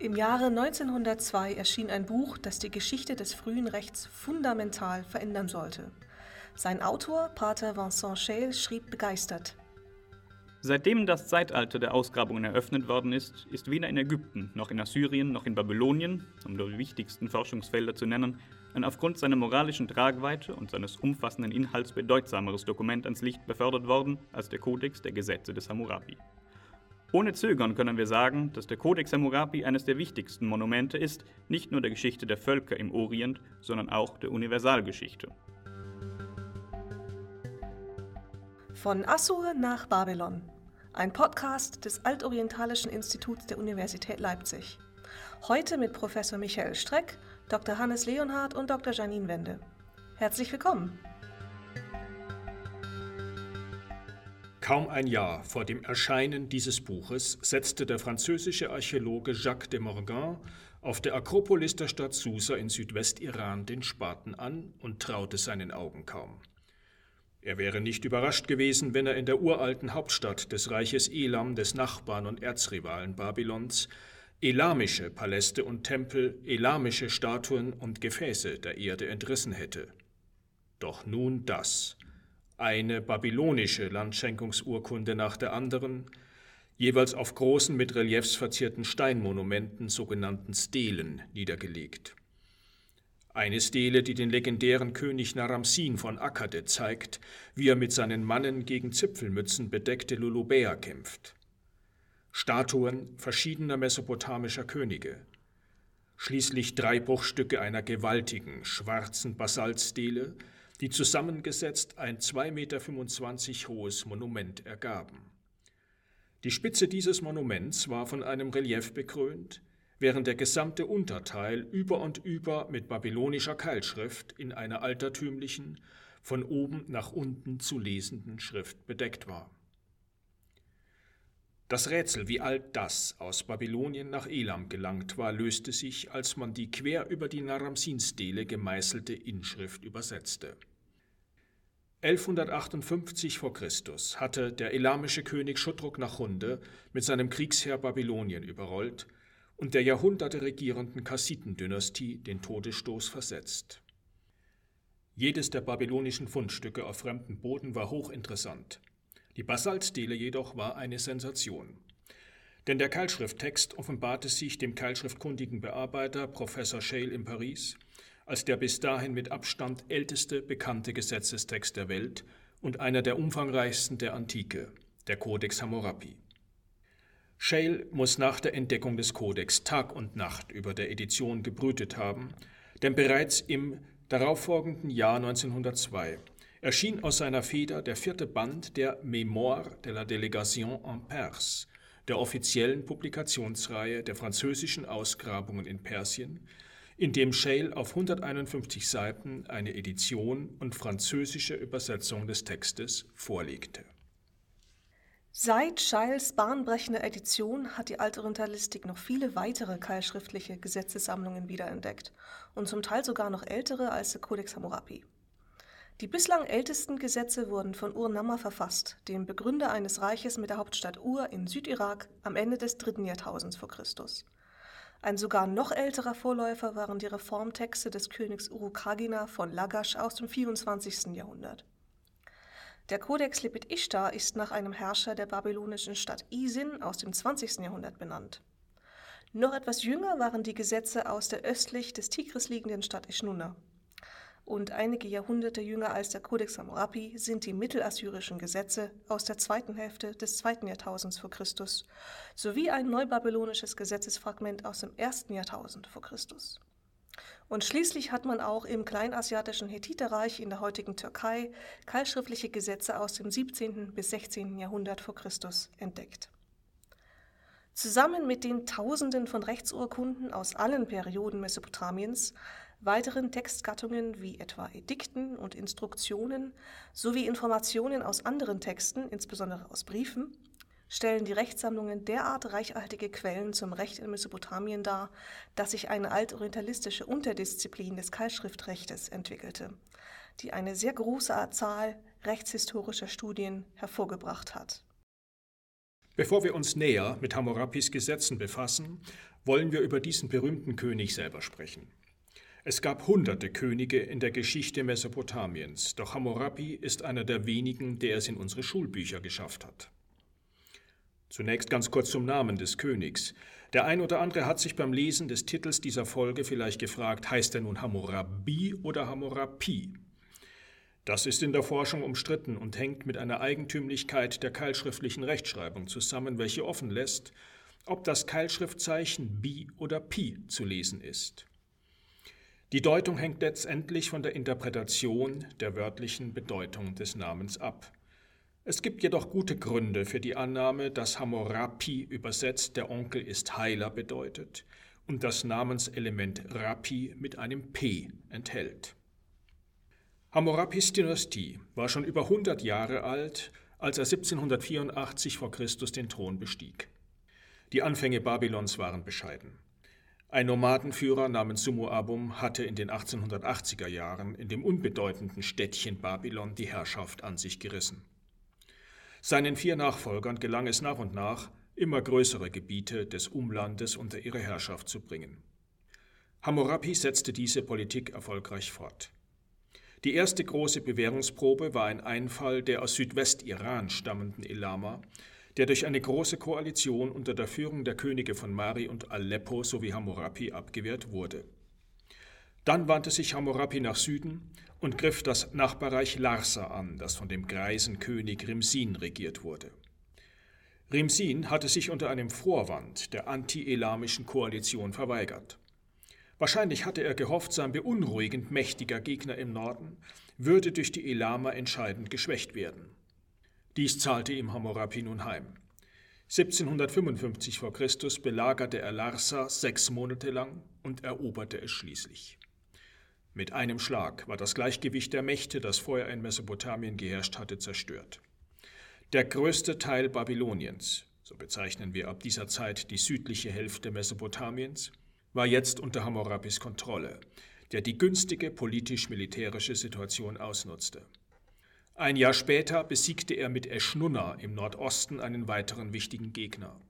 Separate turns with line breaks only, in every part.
Im Jahre 1902 erschien ein Buch, das die Geschichte des frühen Rechts fundamental verändern sollte. Sein Autor, Pater Vincent Scheel, schrieb begeistert.
Seitdem das Zeitalter der Ausgrabungen eröffnet worden ist, ist weder in Ägypten, noch in Assyrien, noch in Babylonien, um nur die wichtigsten Forschungsfelder zu nennen, ein aufgrund seiner moralischen Tragweite und seines umfassenden Inhalts bedeutsameres Dokument ans Licht befördert worden als der Kodex der Gesetze des Hammurabi. Ohne Zögern können wir sagen, dass der Codex Hammurabi eines der wichtigsten Monumente ist, nicht nur der Geschichte der Völker im Orient, sondern auch der Universalgeschichte.
Von Assur nach Babylon. Ein Podcast des Altorientalischen Instituts der Universität Leipzig. Heute mit Professor Michael Streck, Dr. Hannes Leonhardt und Dr. Janine Wende. Herzlich willkommen.
Kaum ein Jahr vor dem Erscheinen dieses Buches setzte der französische Archäologe Jacques de Morgan auf der Akropolis der Stadt Susa in Südwestiran den Spaten an und traute seinen Augen kaum. Er wäre nicht überrascht gewesen, wenn er in der uralten Hauptstadt des Reiches Elam, des Nachbarn und Erzrivalen Babylons, elamische Paläste und Tempel, elamische Statuen und Gefäße der Erde entrissen hätte. Doch nun das – eine babylonische Landschenkungsurkunde nach der anderen, jeweils auf großen mit Reliefs verzierten Steinmonumenten, sogenannten Stelen, niedergelegt. Eine Stele, die den legendären König Naramsin von Akkade zeigt, wie er mit seinen Mannen gegen Zipfelmützen bedeckte Lulubäer kämpft. Statuen verschiedener mesopotamischer Könige. Schließlich drei Bruchstücke einer gewaltigen, schwarzen Basaltstele, die zusammengesetzt ein 2,25 Meter hohes Monument ergaben. Die Spitze dieses Monuments war von einem Relief bekrönt, während der gesamte Unterteil über und über mit babylonischer Keilschrift in einer altertümlichen, von oben nach unten zu lesenden Schrift bedeckt war. Das Rätsel, wie all das aus Babylonien nach Elam gelangt war, löste sich, als man die quer über die Naramsin-Stele gemeißelte Inschrift übersetzte. 1158 v. Chr. hatte der elamische König Schuttruk Nachunde mit seinem Kriegsheer Babylonien überrollt und der Jahrhunderte regierenden Kassitendynastie den Todesstoß versetzt. Jedes der babylonischen Fundstücke auf fremdem Boden war hochinteressant. Die Basaltstele jedoch war eine Sensation. Denn der Keilschrifttext offenbarte sich dem keilschriftkundigen Bearbeiter Professor Schale in Paris als der bis dahin mit Abstand älteste bekannte Gesetzestext der Welt und einer der umfangreichsten der Antike, der Codex Hammurapi. Shale muss nach der Entdeckung des Kodex Tag und Nacht über der Edition gebrütet haben, denn bereits im darauffolgenden Jahr 1902 erschien aus seiner Feder der vierte Band der Mémoire de la Délégation en Perse, der offiziellen Publikationsreihe der französischen Ausgrabungen in Persien, in dem Shale auf 151 Seiten eine Edition und französische Übersetzung des Textes vorlegte.
Seit Scheils bahnbrechender Edition hat die Altorientalistik noch viele weitere keilschriftliche Gesetzessammlungen wiederentdeckt und zum Teil sogar noch ältere als der Codex Hammurapi. Die bislang ältesten Gesetze wurden von Ur-Namma verfasst, dem Begründer eines Reiches mit der Hauptstadt Ur in Südirak am Ende des dritten Jahrtausends vor Christus. Ein sogar noch älterer Vorläufer waren die Reformtexte des Königs Urukagina von Lagash aus dem 24. Jahrhundert. Der Kodex Lepet Ishtar ist nach einem Herrscher der babylonischen Stadt Isin aus dem 20. Jahrhundert benannt. Noch etwas jünger waren die Gesetze aus der östlich des Tigris liegenden Stadt Ishnuna und einige Jahrhunderte jünger als der Codex Hammurapi sind die mittelassyrischen Gesetze aus der zweiten Hälfte des zweiten Jahrtausends vor Christus sowie ein neubabylonisches Gesetzesfragment aus dem ersten Jahrtausend vor Christus. Und schließlich hat man auch im kleinasiatischen Hethiterreich in der heutigen Türkei keilschriftliche Gesetze aus dem 17. bis 16. Jahrhundert vor Christus entdeckt. Zusammen mit den Tausenden von Rechtsurkunden aus allen Perioden Mesopotamiens weiteren Textgattungen wie etwa Edikten und Instruktionen sowie Informationen aus anderen Texten, insbesondere aus Briefen, stellen die Rechtssammlungen derart reichhaltige Quellen zum Recht in Mesopotamien dar, dass sich eine altorientalistische Unterdisziplin des Keilschriftrechtes entwickelte, die eine sehr große Zahl rechtshistorischer Studien hervorgebracht hat.
Bevor wir uns näher mit Hammurapis Gesetzen befassen, wollen wir über diesen berühmten König selber sprechen. Es gab hunderte Könige in der Geschichte Mesopotamiens, doch Hammurapi ist einer der wenigen, der es in unsere Schulbücher geschafft hat. Zunächst ganz kurz zum Namen des Königs. Der ein oder andere hat sich beim Lesen des Titels dieser Folge vielleicht gefragt, heißt er nun Hammurabi oder Hammurapi? Das ist in der Forschung umstritten und hängt mit einer Eigentümlichkeit der keilschriftlichen Rechtschreibung zusammen, welche offen lässt, ob das Keilschriftzeichen Bi oder Pi zu lesen ist. Die Deutung hängt letztendlich von der Interpretation der wörtlichen Bedeutung des Namens ab. Es gibt jedoch gute Gründe für die Annahme, dass Hammurapi übersetzt der Onkel ist Heiler bedeutet und das Namenselement Rapi mit einem P enthält. Hammurapis Dynastie war schon über 100 Jahre alt, als er 1784 vor Christus den Thron bestieg. Die Anfänge Babylons waren bescheiden. Ein Nomadenführer namens Sumuabum hatte in den 1880er Jahren in dem unbedeutenden Städtchen Babylon die Herrschaft an sich gerissen. Seinen vier Nachfolgern gelang es nach und nach, immer größere Gebiete des Umlandes unter ihre Herrschaft zu bringen. Hammurapi setzte diese Politik erfolgreich fort. Die erste große Bewährungsprobe war ein Einfall der aus Südwestiran stammenden Elama, der durch eine große Koalition unter der Führung der Könige von Mari und Aleppo sowie Hammurapi abgewehrt wurde. Dann wandte sich Hammurapi nach Süden und griff das Nachbarreich Larsa an, das von dem greisen König Rimsin regiert wurde. Rimsin hatte sich unter einem Vorwand der anti-elamischen Koalition verweigert. Wahrscheinlich hatte er gehofft, sein beunruhigend mächtiger Gegner im Norden würde durch die Elama entscheidend geschwächt werden. Dies zahlte ihm Hammurapi nun heim. 1755 v. Chr. belagerte er Larsa sechs Monate lang und eroberte es schließlich. Mit einem Schlag war das Gleichgewicht der Mächte, das vorher in Mesopotamien geherrscht hatte, zerstört. Der größte Teil Babyloniens, so bezeichnen wir ab dieser Zeit die südliche Hälfte Mesopotamiens, war jetzt unter Hammurapis Kontrolle, der die günstige politisch-militärische Situation ausnutzte. Ein Jahr später besiegte er mit Eschnunna im Nordosten einen weiteren wichtigen Gegner.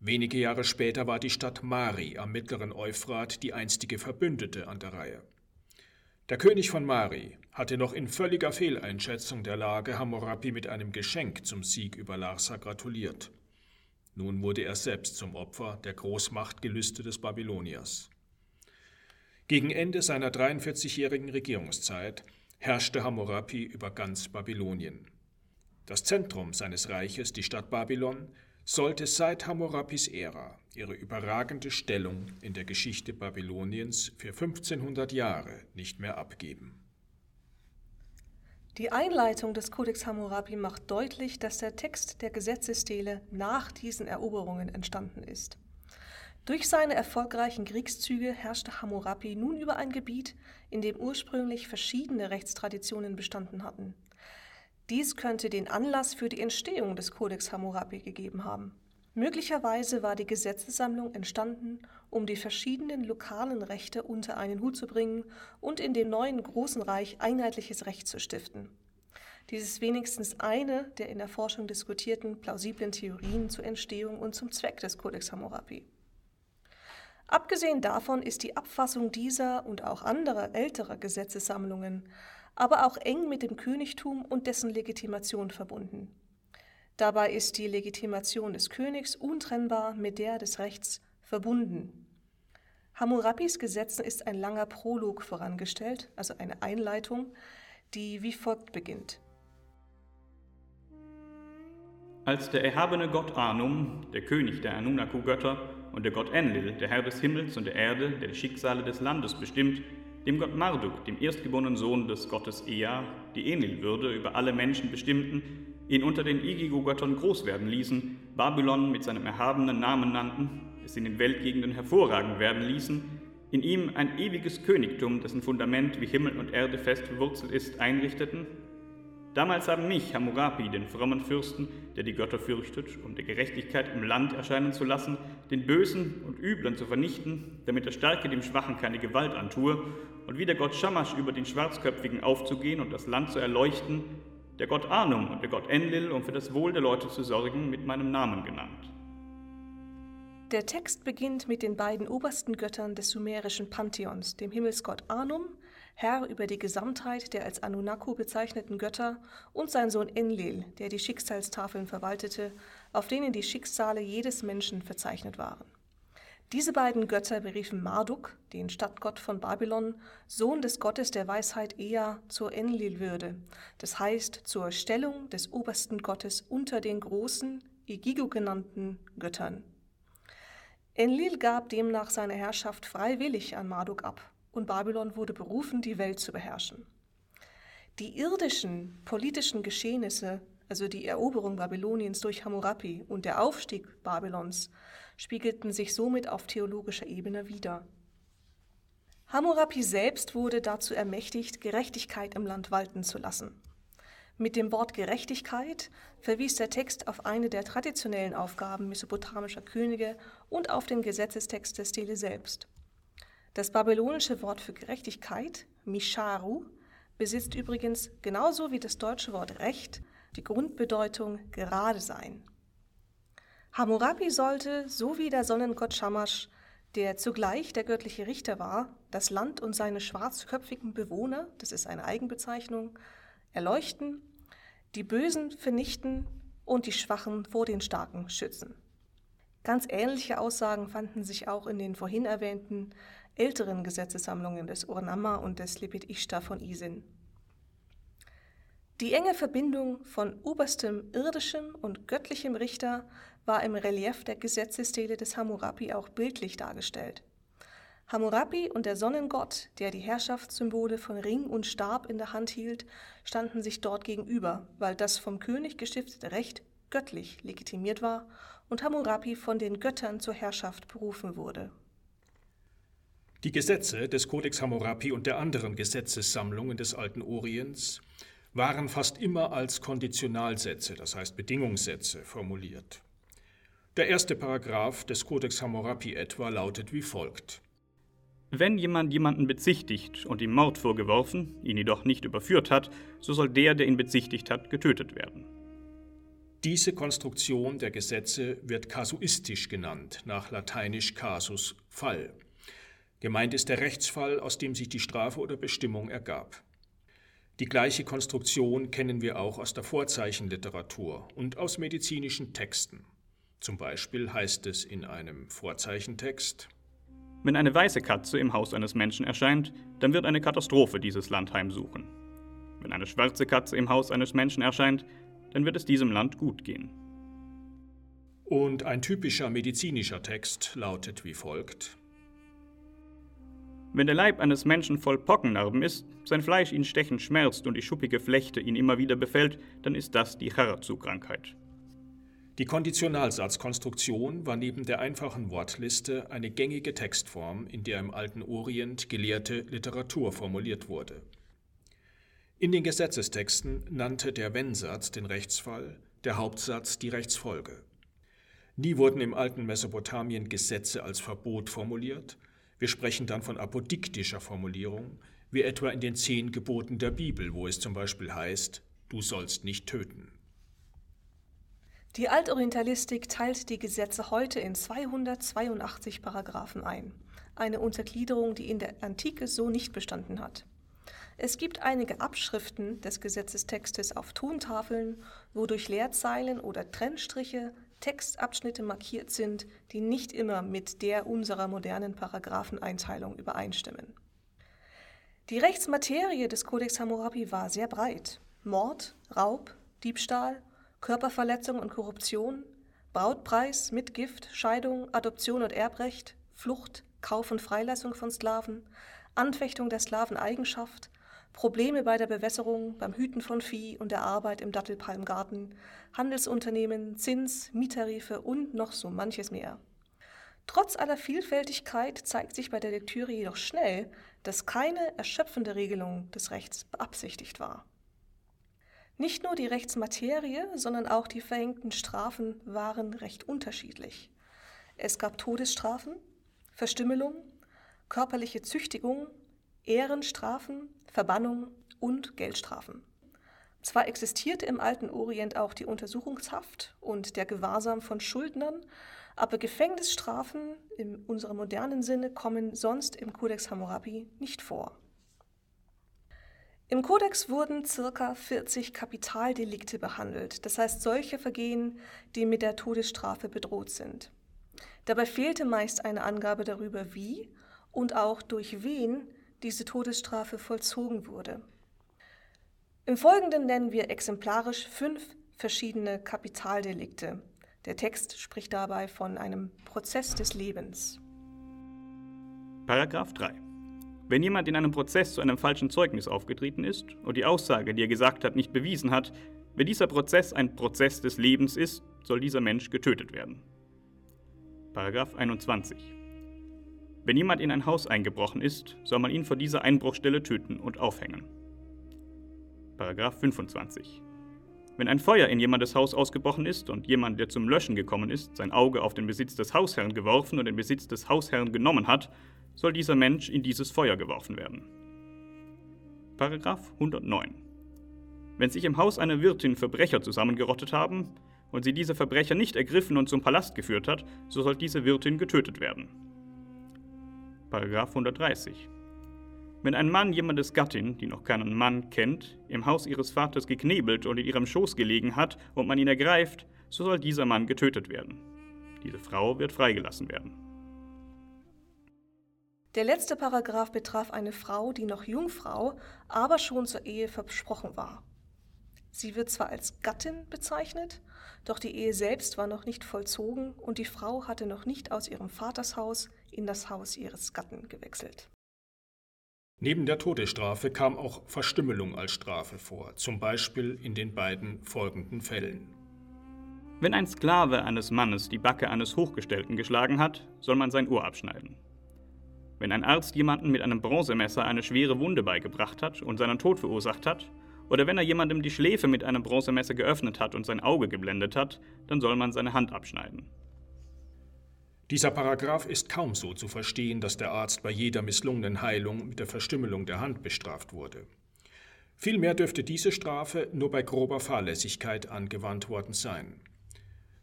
Wenige Jahre später war die Stadt Mari am mittleren Euphrat die einstige Verbündete an der Reihe. Der König von Mari hatte noch in völliger Fehleinschätzung der Lage Hammurapi mit einem Geschenk zum Sieg über Larsa gratuliert. Nun wurde er selbst zum Opfer der Großmachtgelüste des Babyloniers. Gegen Ende seiner 43-jährigen Regierungszeit herrschte Hammurapi über ganz Babylonien. Das Zentrum seines Reiches, die Stadt Babylon, sollte seit Hammurapis Ära ihre überragende Stellung in der Geschichte Babyloniens für 1500 Jahre nicht mehr abgeben.
Die Einleitung des Codex Hammurapi macht deutlich, dass der Text der Gesetzesstele nach diesen Eroberungen entstanden ist. Durch seine erfolgreichen Kriegszüge herrschte Hammurapi nun über ein Gebiet, in dem ursprünglich verschiedene Rechtstraditionen bestanden hatten. Dies könnte den Anlass für die Entstehung des Codex Hammurapi gegeben haben. Möglicherweise war die Gesetzessammlung entstanden, um die verschiedenen lokalen Rechte unter einen Hut zu bringen und in dem neuen großen Reich einheitliches Recht zu stiften. Dies ist wenigstens eine der in der Forschung diskutierten plausiblen Theorien zur Entstehung und zum Zweck des Codex Hammurapi. Abgesehen davon ist die Abfassung dieser und auch anderer älterer Gesetzessammlungen aber auch eng mit dem Königtum und dessen Legitimation verbunden. Dabei ist die Legitimation des Königs untrennbar mit der des Rechts verbunden. Hammurapis Gesetzen ist ein langer Prolog vorangestellt, also eine Einleitung, die wie folgt beginnt.
Als der erhabene Gott Anum, der König der Anunnaku-Götter, und der Gott Enlil, der Herr des Himmels und der Erde, der die Schicksale des Landes bestimmt, dem Gott Marduk, dem erstgeborenen Sohn des Gottes Ea, die Enlil-Würde über alle Menschen bestimmten, ihn unter den Igigo-Göttern groß werden ließen, Babylon mit seinem erhabenen Namen nannten, es in den Weltgegenden hervorragend werden ließen, in ihm ein ewiges Königtum, dessen Fundament wie Himmel und Erde fest verwurzelt ist, einrichteten? Damals haben mich, Hammurapi, den frommen Fürsten, der die Götter fürchtet, um der Gerechtigkeit im Land erscheinen zu lassen, den Bösen und Üblen zu vernichten, damit der Starke dem Schwachen keine Gewalt antue, und wie der Gott Shamash über den Schwarzköpfigen aufzugehen und das Land zu erleuchten, der Gott Anum und der Gott Enlil, um für das Wohl der Leute zu sorgen, mit meinem Namen genannt.
Der Text beginnt mit den beiden obersten Göttern des sumerischen Pantheons, dem Himmelsgott Anum, Herr über die Gesamtheit der als Anunnaki bezeichneten Götter, und sein Sohn Enlil, der die Schicksalstafeln verwaltete, auf denen die Schicksale jedes Menschen verzeichnet waren. Diese beiden Götter beriefen Marduk, den Stadtgott von Babylon, Sohn des Gottes der Weisheit Ea, zur Enlil-Würde, das heißt zur Stellung des obersten Gottes unter den großen, Egigo genannten Göttern. Enlil gab demnach seine Herrschaft freiwillig an Marduk ab, und Babylon wurde berufen, die Welt zu beherrschen. Die irdischen politischen Geschehnisse, also die Eroberung Babyloniens durch Hammurapi und der Aufstieg Babylons, spiegelten sich somit auf theologischer Ebene wider. Hammurapi selbst wurde dazu ermächtigt, Gerechtigkeit im Land walten zu lassen. Mit dem Wort Gerechtigkeit verwies der Text auf eine der traditionellen Aufgaben mesopotamischer Könige und auf den Gesetzestext der Stele selbst. Das babylonische Wort für Gerechtigkeit, Misharu, besitzt übrigens genauso wie das deutsche Wort Recht die Grundbedeutung gerade sein. Hammurapi sollte, so wie der Sonnengott Shamash, der zugleich der göttliche Richter war, das Land und seine schwarzköpfigen Bewohner, das ist eine Eigenbezeichnung, erleuchten, die Bösen vernichten und die Schwachen vor den Starken schützen. Ganz ähnliche Aussagen fanden sich auch in den vorhin erwähnten älteren Gesetzessammlungen des Urnamma und des Lepit Ishtar von Isin. Die enge Verbindung von oberstem irdischem und göttlichem Richter war im Relief der Gesetzesstele des Hammurapi auch bildlich dargestellt. Hammurapi und der Sonnengott, der die Herrschaftssymbole von Ring und Stab in der Hand hielt, standen sich dort gegenüber, weil das vom König gestiftete Recht göttlich legitimiert war und Hammurapi von den Göttern zur Herrschaft berufen wurde.
Die Gesetze des Kodex Hammurapi und der anderen Gesetzessammlungen des alten Orients waren fast immer als Konditionalsätze, das heißt Bedingungssätze, formuliert. Der erste Paragraph des Codex Hammurapi etwa lautet wie folgt.
Wenn jemand jemanden bezichtigt und ihm Mord vorgeworfen, ihn jedoch nicht überführt hat, so soll der, der ihn bezichtigt hat, getötet werden.
Diese Konstruktion der Gesetze wird kasuistisch genannt, nach lateinisch casus Fall. Gemeint ist der Rechtsfall, aus dem sich die Strafe oder Bestimmung ergab. Die gleiche Konstruktion kennen wir auch aus der Vorzeichenliteratur und aus medizinischen Texten. Zum Beispiel heißt es in einem Vorzeichentext,
wenn eine weiße Katze im Haus eines Menschen erscheint, dann wird eine Katastrophe dieses Land heimsuchen. Wenn eine schwarze Katze im Haus eines Menschen erscheint, dann wird es diesem Land gut gehen.
Und ein typischer medizinischer Text lautet wie folgt.
Wenn der Leib eines Menschen voll Pockennarben ist, sein Fleisch ihn stechend schmerzt und die schuppige Flechte ihn immer wieder befällt, dann ist das die Charazu-Krankheit.
Die Konditionalsatzkonstruktion war neben der einfachen Wortliste eine gängige Textform, in der im alten Orient gelehrte Literatur formuliert wurde. In den Gesetzestexten nannte der Wenn-Satz den Rechtsfall, der Hauptsatz die Rechtsfolge. Nie wurden im alten Mesopotamien Gesetze als Verbot formuliert, wir sprechen dann von apodiktischer Formulierung, wie etwa in den zehn Geboten der Bibel, wo es zum Beispiel heißt, du sollst nicht töten.
Die Altorientalistik teilt die Gesetze heute in 282 Paragraphen ein, eine Untergliederung, die in der Antike so nicht bestanden hat. Es gibt einige Abschriften des Gesetzestextes auf Tontafeln, wo durch Leerzeilen oder Trennstriche Textabschnitte markiert sind, die nicht immer mit der unserer modernen Paragrapheneinteilung übereinstimmen. Die Rechtsmaterie des Codex Hammurabi war sehr breit. Mord, Raub, Diebstahl, Körperverletzung und Korruption, Brautpreis, Mitgift, Scheidung, Adoption und Erbrecht, Flucht, Kauf und Freilassung von Sklaven, Anfechtung der Sklaveneigenschaft, Probleme bei der Bewässerung, beim Hüten von Vieh und der Arbeit im Dattelpalmgarten, Handelsunternehmen, Zins, Miettarife und noch so manches mehr. Trotz aller Vielfältigkeit zeigt sich bei der Lektüre jedoch schnell, dass keine erschöpfende Regelung des Rechts beabsichtigt war. Nicht nur die Rechtsmaterie, sondern auch die verhängten Strafen waren recht unterschiedlich. Es gab Todesstrafen, Verstümmelung, körperliche Züchtigung, Ehrenstrafen, Verbannung und Geldstrafen. Zwar existierte im alten Orient auch die Untersuchungshaft und der Gewahrsam von Schuldnern, aber Gefängnisstrafen in unserem modernen Sinne kommen sonst im Codex Hammurabi nicht vor. Im Kodex wurden ca. 40 Kapitaldelikte behandelt, das heißt solche Vergehen, die mit der Todesstrafe bedroht sind. Dabei fehlte meist eine Angabe darüber, wie und auch durch wen diese Todesstrafe vollzogen wurde. Im Folgenden nennen wir exemplarisch fünf verschiedene Kapitaldelikte. Der Text spricht dabei von einem Prozess des Lebens.
Paragraph 3. Wenn jemand in einem Prozess zu einem falschen Zeugnis aufgetreten ist und die Aussage, die er gesagt hat, nicht bewiesen hat, wenn dieser Prozess ein Prozess des Lebens ist, soll dieser Mensch getötet werden. Paragraph 21. Wenn jemand in ein Haus eingebrochen ist, soll man ihn vor dieser Einbruchstelle töten und aufhängen. Paragraph 25. Wenn ein Feuer in jemandes Haus ausgebrochen ist und jemand, der zum Löschen gekommen ist, sein Auge auf den Besitz des Hausherrn geworfen und den Besitz des Hausherrn genommen hat, soll dieser Mensch in dieses Feuer geworfen werden. Paragraph 109. Wenn sich im Haus einer Wirtin Verbrecher zusammengerottet haben und sie diese Verbrecher nicht ergriffen und zum Palast geführt hat, so soll diese Wirtin getötet werden. Paragraph 130. Wenn ein Mann jemandes Gattin, die noch keinen Mann kennt, im Haus ihres Vaters geknebelt und in ihrem Schoß gelegen hat und man ihn ergreift, so soll dieser Mann getötet werden. Diese Frau wird freigelassen werden.
Der letzte Paragraph betraf eine Frau, die noch Jungfrau, aber schon zur Ehe versprochen war. Sie wird zwar als Gattin bezeichnet, doch die Ehe selbst war noch nicht vollzogen und die Frau hatte noch nicht aus ihrem Vatershaus in das Haus ihres Gatten gewechselt.
Neben der Todesstrafe kam auch Verstümmelung als Strafe vor, zum Beispiel in den beiden folgenden Fällen.
Wenn ein Sklave eines Mannes die Backe eines Hochgestellten geschlagen hat, soll man sein Ohr abschneiden. Wenn ein Arzt jemanden mit einem Bronzemesser eine schwere Wunde beigebracht hat und seinen Tod verursacht hat, oder wenn er jemandem die Schläfe mit einem Bronzemesser geöffnet hat und sein Auge geblendet hat, dann soll man seine Hand abschneiden.
Dieser Paragraph ist kaum so zu verstehen, dass der Arzt bei jeder misslungenen Heilung mit der Verstümmelung der Hand bestraft wurde. Vielmehr dürfte diese Strafe nur bei grober Fahrlässigkeit angewandt worden sein.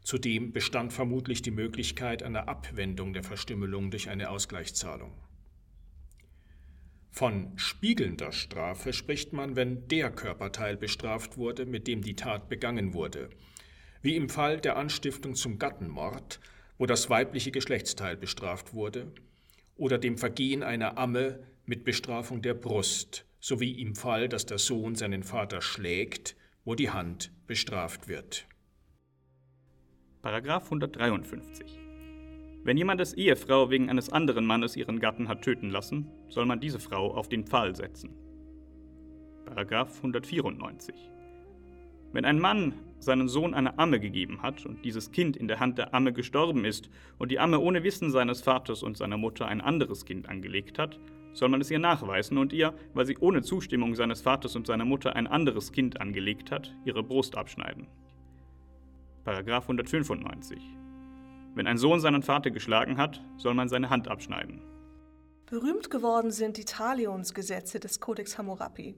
Zudem bestand vermutlich die Möglichkeit einer Abwendung der Verstümmelung durch eine Ausgleichszahlung. Von spiegelnder Strafe spricht man, wenn der Körperteil bestraft wurde, mit dem die Tat begangen wurde, wie im Fall der Anstiftung zum Gattenmord, wo das weibliche Geschlechtsteil bestraft wurde, oder dem Vergehen einer Amme mit Bestrafung der Brust, sowie im Fall, dass der Sohn seinen Vater schlägt, wo die Hand bestraft wird.
Paragraph 153. Wenn jemandes Ehefrau wegen eines anderen Mannes ihren Gatten hat töten lassen, soll man diese Frau auf den Pfahl setzen. Paragraph 194. Wenn ein Mann seinen Sohn eine Amme gegeben hat und dieses Kind in der Hand der Amme gestorben ist und die Amme ohne Wissen seines Vaters und seiner Mutter ein anderes Kind angelegt hat, soll man es ihr nachweisen und ihr, weil sie ohne Zustimmung seines Vaters und seiner Mutter ein anderes Kind angelegt hat, ihre Brust abschneiden. Paragraph 195. Wenn ein Sohn seinen Vater geschlagen hat, soll man seine Hand abschneiden.
Berühmt geworden sind die Talionsgesetze des Codex Hammurapi.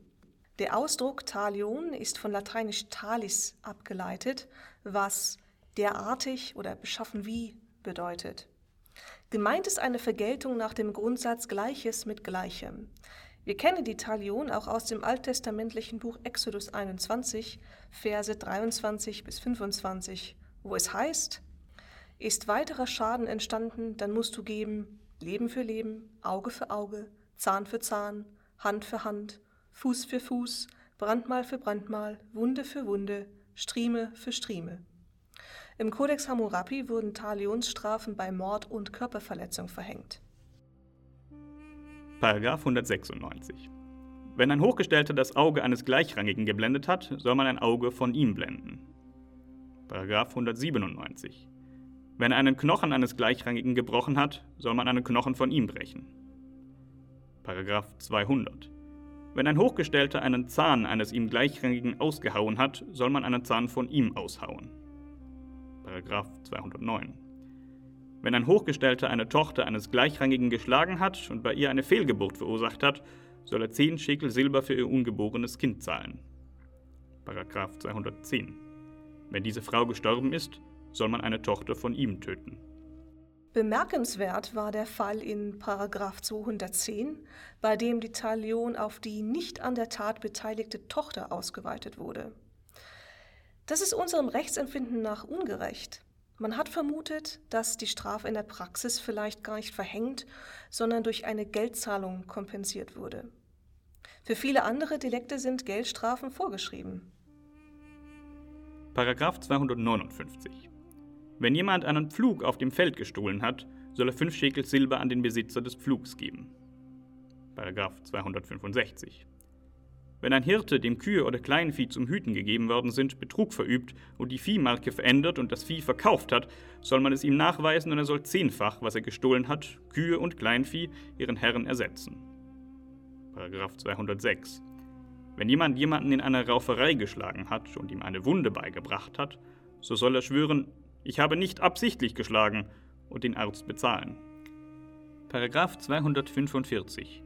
Der Ausdruck Talion ist von lateinisch talis abgeleitet, was derartig oder beschaffen wie bedeutet. Gemeint ist eine Vergeltung nach dem Grundsatz Gleiches mit Gleichem. Wir kennen die Talion auch aus dem alttestamentlichen Buch Exodus 21, Verse 23 bis 25, wo es heißt, ist weiterer Schaden entstanden, dann musst du geben Leben für Leben, Auge für Auge, Zahn für Zahn, Hand für Hand Fuß für Fuß, Brandmal für Brandmal, Wunde für Wunde, Strieme für Strieme. Im Kodex Hammurapi wurden Talionsstrafen bei Mord und Körperverletzung verhängt.
Paragraph 196. Wenn ein Hochgestellter das Auge eines Gleichrangigen geblendet hat, soll man ein Auge von ihm blenden. Paragraph 197. Wenn er einen Knochen eines Gleichrangigen gebrochen hat, soll man einen Knochen von ihm brechen. Paragraph 200. Wenn ein Hochgestellter einen Zahn eines ihm Gleichrangigen ausgehauen hat, soll man einen Zahn von ihm aushauen. Paragraph 209. Wenn ein Hochgestellter eine Tochter eines Gleichrangigen geschlagen hat und bei ihr eine Fehlgeburt verursacht hat, soll er 10 Schekel Silber für ihr ungeborenes Kind zahlen. Paragraph 210. Wenn diese Frau gestorben ist, soll man eine Tochter von ihm töten.
Bemerkenswert war der Fall in Paragraph 210, bei dem die Talion auf die nicht an der Tat beteiligte Tochter ausgeweitet wurde. Das ist unserem Rechtsempfinden nach ungerecht. Man hat vermutet, dass die Strafe in der Praxis vielleicht gar nicht verhängt, sondern durch eine Geldzahlung kompensiert wurde. Für viele andere Delikte sind Geldstrafen vorgeschrieben.
Paragraph 259 wenn jemand einen Pflug auf dem Feld gestohlen hat, soll er fünf Schekel Silber an den Besitzer des Pflugs geben. Paragraph 265. Wenn ein Hirte, dem Kühe oder Kleinvieh zum Hüten gegeben worden sind, Betrug verübt und die Viehmarke verändert und das Vieh verkauft hat, soll man es ihm nachweisen und er soll zehnfach, was er gestohlen hat, Kühe und Kleinvieh, ihren Herren ersetzen. Paragraph 206. Wenn jemand jemanden in einer Rauferei geschlagen hat und ihm eine Wunde beigebracht hat, so soll er schwören, ich habe nicht absichtlich geschlagen und den Arzt bezahlen. Paragraph 245.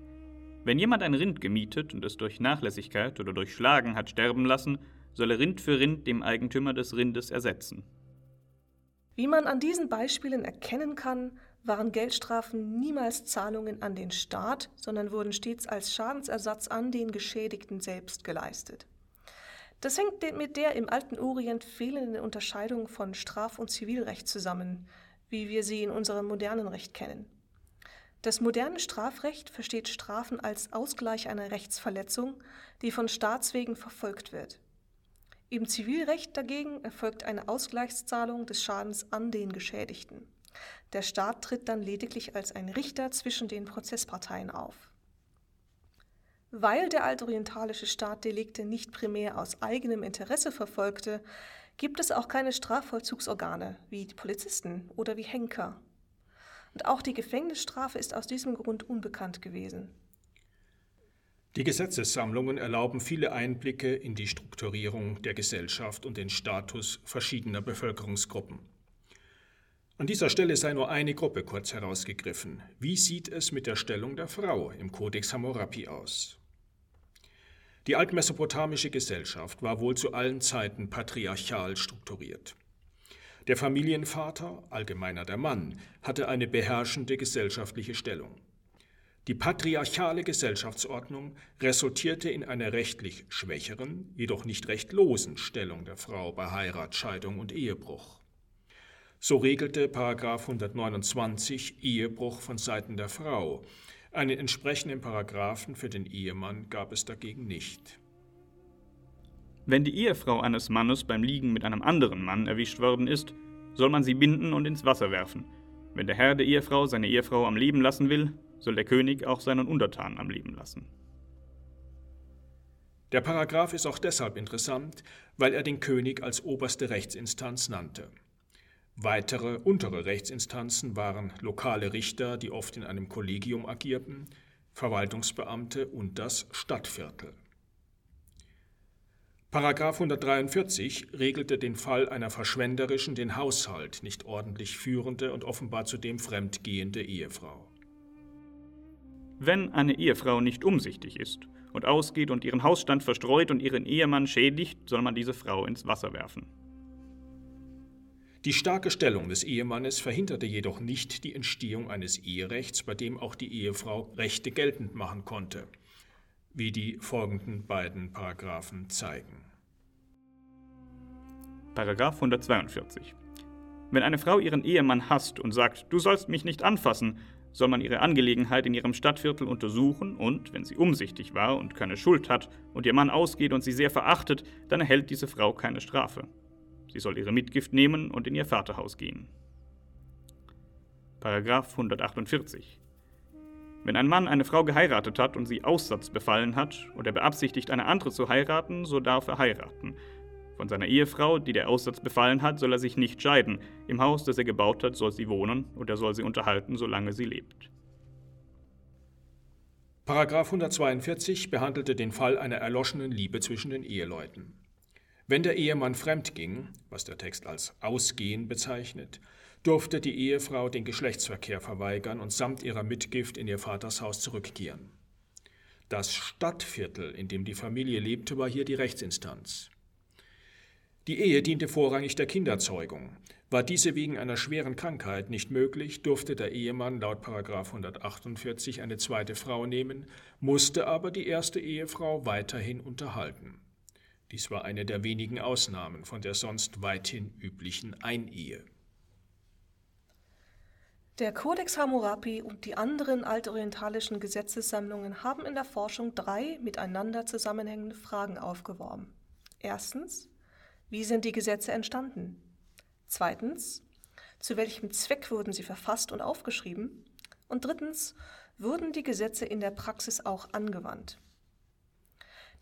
Wenn jemand ein Rind gemietet und es durch Nachlässigkeit oder durch Schlagen hat sterben lassen, soll er Rind für Rind dem Eigentümer des Rindes ersetzen.
Wie man an diesen Beispielen erkennen kann, waren Geldstrafen niemals Zahlungen an den Staat, sondern wurden stets als Schadensersatz an den Geschädigten selbst geleistet. Das hängt mit der im alten Orient fehlenden Unterscheidung von Straf- und Zivilrecht zusammen, wie wir sie in unserem modernen Recht kennen. Das moderne Strafrecht versteht Strafen als Ausgleich einer Rechtsverletzung, die von Staatswegen verfolgt wird. Im Zivilrecht dagegen erfolgt eine Ausgleichszahlung des Schadens an den Geschädigten. Der Staat tritt dann lediglich als ein Richter zwischen den Prozessparteien auf. Weil der altorientalische Staat Delikte nicht primär aus eigenem Interesse verfolgte, gibt es auch keine Strafvollzugsorgane wie Polizisten oder wie Henker. Und auch die Gefängnisstrafe ist aus diesem Grund unbekannt gewesen.
Die Gesetzessammlungen erlauben viele Einblicke in die Strukturierung der Gesellschaft und den Status verschiedener Bevölkerungsgruppen. An dieser Stelle sei nur eine Gruppe kurz herausgegriffen. Wie sieht es mit der Stellung der Frau im Kodex Hammurapi aus? Die altmesopotamische Gesellschaft war wohl zu allen Zeiten patriarchal strukturiert. Der Familienvater, allgemeiner der Mann, hatte eine beherrschende gesellschaftliche Stellung. Die patriarchale Gesellschaftsordnung resultierte in einer rechtlich schwächeren, jedoch nicht rechtlosen Stellung der Frau bei Heirat, Scheidung und Ehebruch. So regelte 129 Ehebruch von Seiten der Frau, einen entsprechenden Paragraphen für den Ehemann gab es dagegen nicht.
Wenn die Ehefrau eines Mannes beim Liegen mit einem anderen Mann erwischt worden ist, soll man sie binden und ins Wasser werfen. Wenn der Herr der Ehefrau seine Ehefrau am Leben lassen will, soll der König auch seinen Untertan am Leben lassen.
Der Paragraph ist auch deshalb interessant, weil er den König als oberste Rechtsinstanz nannte. Weitere untere Rechtsinstanzen waren lokale Richter, die oft in einem Kollegium agierten, Verwaltungsbeamte und das Stadtviertel. Paragraph 143 regelte den Fall einer verschwenderischen, den Haushalt nicht ordentlich führende und offenbar zudem fremdgehende Ehefrau.
Wenn eine Ehefrau nicht umsichtig ist und ausgeht und ihren Hausstand verstreut und ihren Ehemann schädigt, soll man diese Frau ins Wasser werfen.
Die starke Stellung des Ehemannes verhinderte jedoch nicht die Entstehung eines Eherechts, bei dem auch die Ehefrau Rechte geltend machen konnte, wie die folgenden beiden Paragraphen zeigen.
Paragraph 142. Wenn eine Frau ihren Ehemann hasst und sagt, du sollst mich nicht anfassen, soll man ihre Angelegenheit in ihrem Stadtviertel untersuchen und, wenn sie umsichtig war und keine Schuld hat und ihr Mann ausgeht und sie sehr verachtet, dann erhält diese Frau keine Strafe. Sie soll ihre Mitgift nehmen und in ihr Vaterhaus gehen. Paragraph 148. Wenn ein Mann eine Frau geheiratet hat und sie Aussatz befallen hat und er beabsichtigt, eine andere zu heiraten, so darf er heiraten. Von seiner Ehefrau, die der Aussatz befallen hat, soll er sich nicht scheiden. Im Haus, das er gebaut hat, soll sie wohnen und er soll sie unterhalten, solange sie lebt.
Paragraph 142 behandelte den Fall einer erloschenen Liebe zwischen den Eheleuten. Wenn der Ehemann fremd ging, was der Text als Ausgehen bezeichnet, durfte die Ehefrau den Geschlechtsverkehr verweigern und samt ihrer Mitgift in ihr Vaters Haus zurückkehren. Das Stadtviertel, in dem die Familie lebte, war hier die Rechtsinstanz. Die Ehe diente vorrangig der Kinderzeugung. War diese wegen einer schweren Krankheit nicht möglich, durfte der Ehemann laut 148 eine zweite Frau nehmen, musste aber die erste Ehefrau weiterhin unterhalten. Dies war eine der wenigen Ausnahmen von der sonst weithin üblichen Einehe.
Der Codex Hammurapi und die anderen altorientalischen Gesetzessammlungen haben in der Forschung drei miteinander zusammenhängende Fragen aufgeworfen. Erstens, wie sind die Gesetze entstanden? Zweitens, zu welchem Zweck wurden sie verfasst und aufgeschrieben? Und drittens, wurden die Gesetze in der Praxis auch angewandt?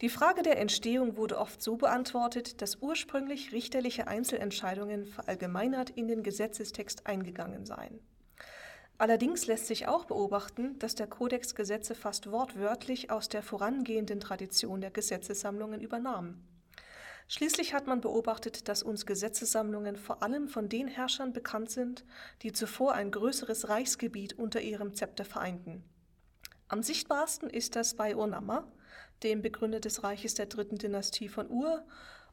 Die Frage der Entstehung wurde oft so beantwortet, dass ursprünglich richterliche Einzelentscheidungen verallgemeinert in den Gesetzestext eingegangen seien. Allerdings lässt sich auch beobachten, dass der Kodex Gesetze fast wortwörtlich aus der vorangehenden Tradition der Gesetzessammlungen übernahm. Schließlich hat man beobachtet, dass uns Gesetzessammlungen vor allem von den Herrschern bekannt sind, die zuvor ein größeres Reichsgebiet unter ihrem Zepter vereinten. Am sichtbarsten ist das bei Urnamma, dem Begründer des Reiches der dritten Dynastie von Ur,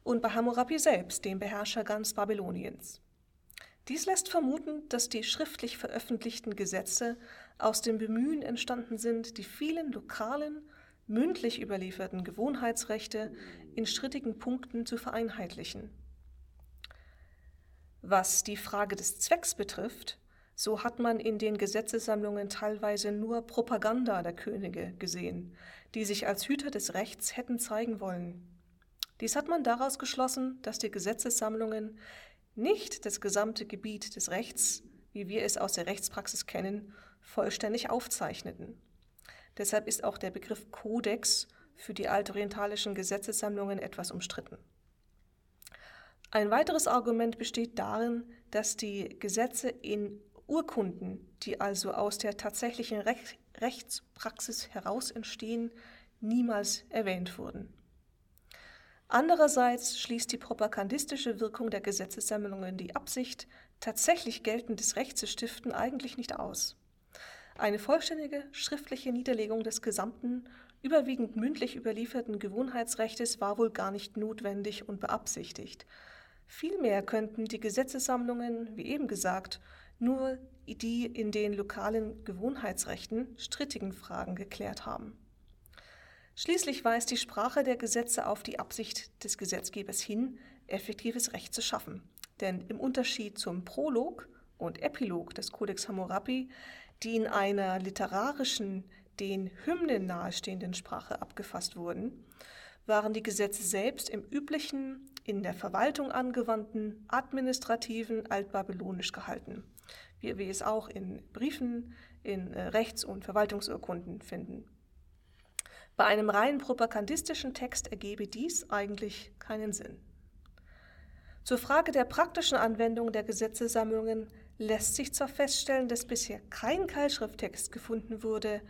und bei Hammurapi selbst, dem Beherrscher ganz Babyloniens. Dies lässt vermuten, dass die schriftlich veröffentlichten Gesetze aus dem Bemühen entstanden sind, die vielen lokalen mündlich überlieferten Gewohnheitsrechte in strittigen Punkten zu vereinheitlichen. Was die Frage des Zwecks betrifft, so hat man in den Gesetzessammlungen teilweise nur Propaganda der Könige gesehen, die sich als Hüter des Rechts hätten zeigen wollen. Dies hat man daraus geschlossen, dass die Gesetzessammlungen nicht das gesamte Gebiet des Rechts, wie wir es aus der Rechtspraxis kennen, vollständig aufzeichneten. Deshalb ist auch der Begriff Kodex für die altorientalischen Gesetzessammlungen etwas umstritten. Ein weiteres Argument besteht darin, dass die Gesetze in Urkunden, die also aus der tatsächlichen Rech Rechtspraxis heraus entstehen, niemals erwähnt wurden. Andererseits schließt die propagandistische Wirkung der Gesetzessammlungen die Absicht, tatsächlich geltendes Recht zu stiften, eigentlich nicht aus. Eine vollständige schriftliche Niederlegung des gesamten, überwiegend mündlich überlieferten Gewohnheitsrechtes war wohl gar nicht notwendig und beabsichtigt. Vielmehr könnten die Gesetzessammlungen, wie eben gesagt, nur die in den lokalen Gewohnheitsrechten strittigen Fragen geklärt haben. Schließlich weist die Sprache der Gesetze auf die Absicht des Gesetzgebers hin, effektives Recht zu schaffen. Denn im Unterschied zum Prolog und Epilog des Codex Hammurapi die in einer literarischen, den Hymnen nahestehenden Sprache abgefasst wurden, waren die Gesetze selbst im üblichen, in der Verwaltung angewandten, administrativen Altbabylonisch gehalten, wie wir es auch in Briefen, in äh, Rechts- und Verwaltungsurkunden finden. Bei einem rein propagandistischen Text ergebe dies eigentlich keinen Sinn. Zur Frage der praktischen Anwendung der Gesetzesammlungen lässt sich zwar feststellen, dass bisher kein Keilschrifttext gefunden wurde,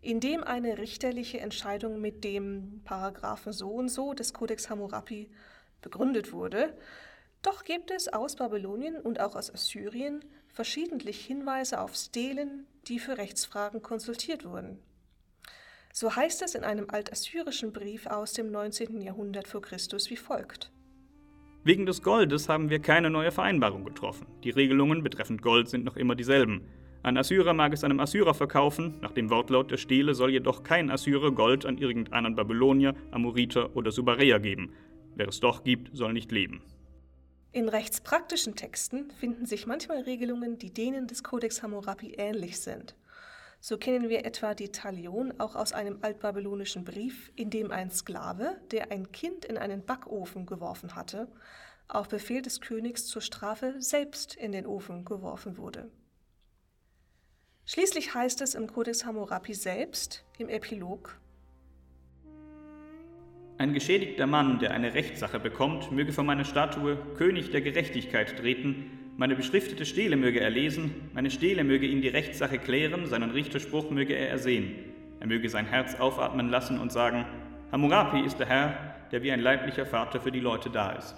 in dem eine richterliche Entscheidung mit dem Paragraphen so und so des Codex Hammurapi begründet wurde, doch gibt es aus Babylonien und auch aus Assyrien verschiedentlich Hinweise auf Stelen, die für Rechtsfragen konsultiert wurden. So heißt es in einem altassyrischen Brief aus dem 19. Jahrhundert vor Christus wie folgt.
Wegen des Goldes haben wir keine neue Vereinbarung getroffen. Die Regelungen betreffend Gold sind noch immer dieselben. Ein Assyrer mag es einem Assyrer verkaufen, nach dem Wortlaut der Stele soll jedoch kein Assyrer Gold an irgendeinen Babylonier, Amoriter oder Subaräer geben. Wer es doch gibt, soll nicht leben.
In rechtspraktischen Texten finden sich manchmal Regelungen, die denen des Codex Hammurapi ähnlich sind. So kennen wir etwa die Talion auch aus einem altbabylonischen Brief, in dem ein Sklave, der ein Kind in einen Backofen geworfen hatte, auf Befehl des Königs zur Strafe selbst in den Ofen geworfen wurde. Schließlich heißt es im Codex Hammurapi selbst, im Epilog,
ein geschädigter Mann, der eine Rechtssache bekommt, möge vor meine Statue König der Gerechtigkeit treten meine beschriftete Stele möge er lesen, meine Stele möge ihm die Rechtssache klären, seinen Richterspruch möge er ersehen. Er möge sein Herz aufatmen lassen und sagen, Hammurapi ist der Herr, der wie ein leiblicher Vater für die Leute da ist.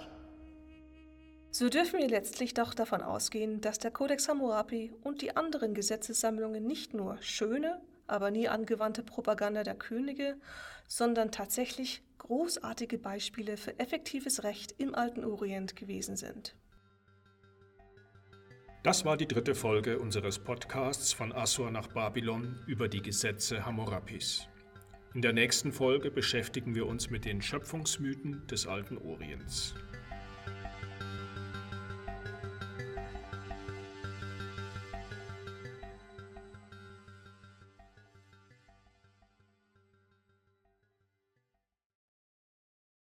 So dürfen wir letztlich doch davon ausgehen, dass der Codex Hammurapi und die anderen Gesetzessammlungen nicht nur schöne, aber nie angewandte Propaganda der Könige, sondern tatsächlich großartige Beispiele für effektives Recht im alten Orient gewesen sind.
Das war die dritte Folge unseres Podcasts von Assur nach Babylon über die Gesetze Hammurapis. In der nächsten Folge beschäftigen wir uns mit den Schöpfungsmythen des alten Orients.